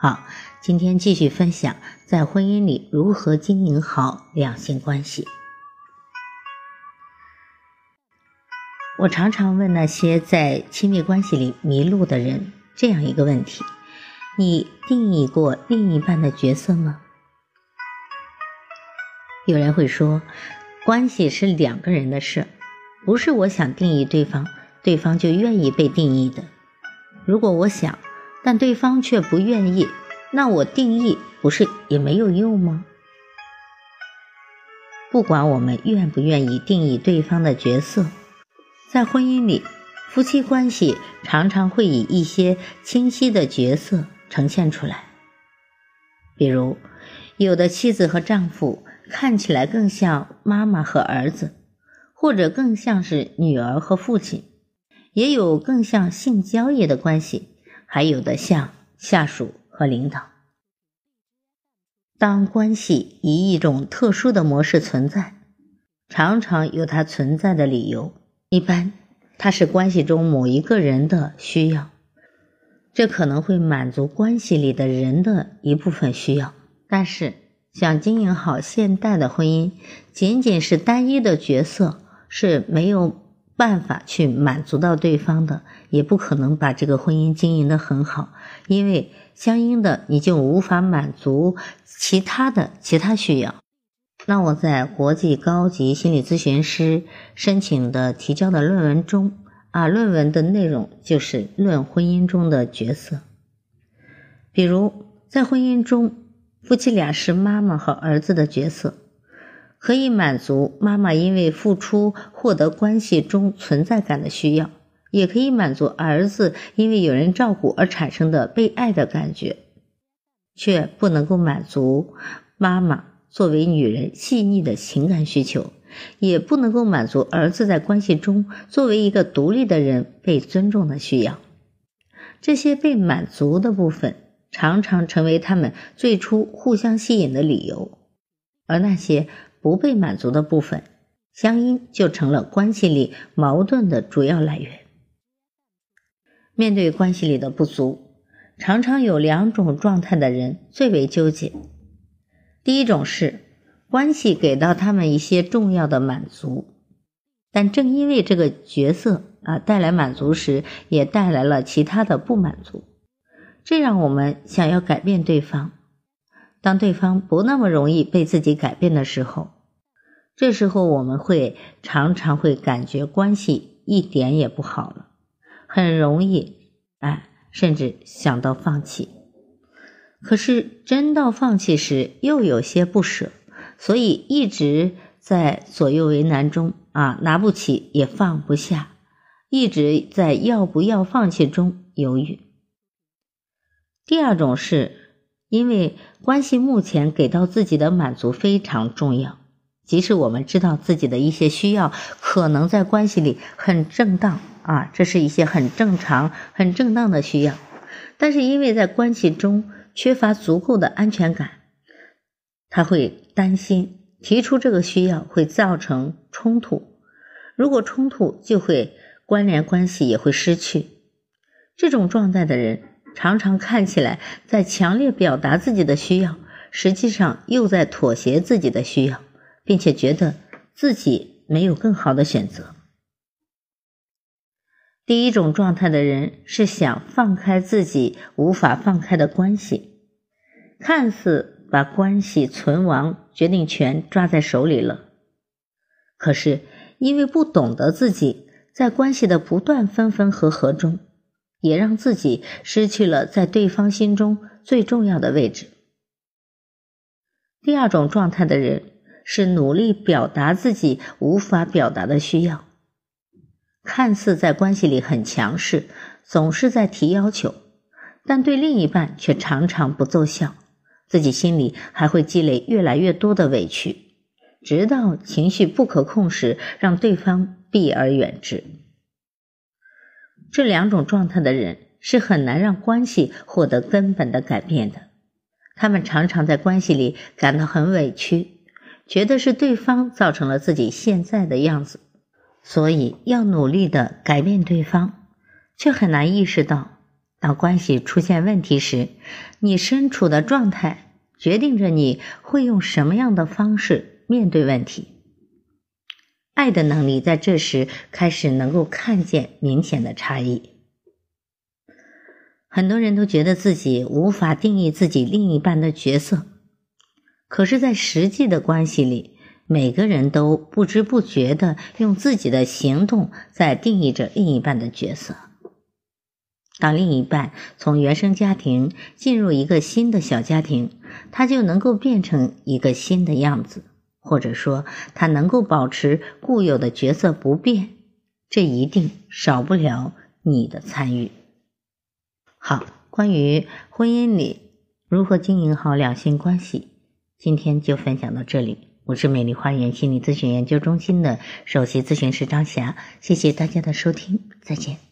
好，今天继续分享在婚姻里如何经营好两性关系。我常常问那些在亲密关系里迷路的人这样一个问题：你定义过另一半的角色吗？有人会说，关系是两个人的事，不是我想定义对方，对方就愿意被定义的。如果我想。但对方却不愿意，那我定义不是也没有用吗？不管我们愿不愿意定义对方的角色，在婚姻里，夫妻关系常常会以一些清晰的角色呈现出来。比如，有的妻子和丈夫看起来更像妈妈和儿子，或者更像是女儿和父亲，也有更像性交易的关系。还有的像下属和领导，当关系以一种特殊的模式存在，常常有它存在的理由。一般，它是关系中某一个人的需要，这可能会满足关系里的人的一部分需要。但是，想经营好现代的婚姻，仅仅是单一的角色是没有。办法去满足到对方的，也不可能把这个婚姻经营的很好，因为相应的你就无法满足其他的其他需要。那我在国际高级心理咨询师申请的提交的论文中啊，论文的内容就是论婚姻中的角色，比如在婚姻中，夫妻俩是妈妈和儿子的角色。可以满足妈妈因为付出获得关系中存在感的需要，也可以满足儿子因为有人照顾而产生的被爱的感觉，却不能够满足妈妈作为女人细腻的情感需求，也不能够满足儿子在关系中作为一个独立的人被尊重的需要。这些被满足的部分，常常成为他们最初互相吸引的理由，而那些。不被满足的部分，相应就成了关系里矛盾的主要来源。面对关系里的不足，常常有两种状态的人最为纠结。第一种是关系给到他们一些重要的满足，但正因为这个角色啊带来满足时，也带来了其他的不满足，这让我们想要改变对方。当对方不那么容易被自己改变的时候，这时候我们会常常会感觉关系一点也不好了，很容易哎，甚至想到放弃。可是真到放弃时，又有些不舍，所以一直在左右为难中啊，拿不起也放不下，一直在要不要放弃中犹豫。第二种是。因为关系目前给到自己的满足非常重要，即使我们知道自己的一些需要可能在关系里很正当啊，这是一些很正常、很正当的需要，但是因为在关系中缺乏足够的安全感，他会担心提出这个需要会造成冲突，如果冲突就会关联关系也会失去，这种状态的人。常常看起来在强烈表达自己的需要，实际上又在妥协自己的需要，并且觉得自己没有更好的选择。第一种状态的人是想放开自己无法放开的关系，看似把关系存亡决定权抓在手里了，可是因为不懂得自己在关系的不断分分合合中。也让自己失去了在对方心中最重要的位置。第二种状态的人是努力表达自己无法表达的需要，看似在关系里很强势，总是在提要求，但对另一半却常常不奏效，自己心里还会积累越来越多的委屈，直到情绪不可控时，让对方避而远之。这两种状态的人是很难让关系获得根本的改变的。他们常常在关系里感到很委屈，觉得是对方造成了自己现在的样子，所以要努力的改变对方，却很难意识到。当关系出现问题时，你身处的状态决定着你会用什么样的方式面对问题。爱的能力在这时开始能够看见明显的差异。很多人都觉得自己无法定义自己另一半的角色，可是，在实际的关系里，每个人都不知不觉的用自己的行动在定义着另一半的角色。当另一半从原生家庭进入一个新的小家庭，他就能够变成一个新的样子，或者说他能够保持固有的角色不变，这一定少不了你的参与。好，关于婚姻里如何经营好两性关系，今天就分享到这里。我是美丽花园心理咨询研究中心的首席咨询师张霞，谢谢大家的收听，再见。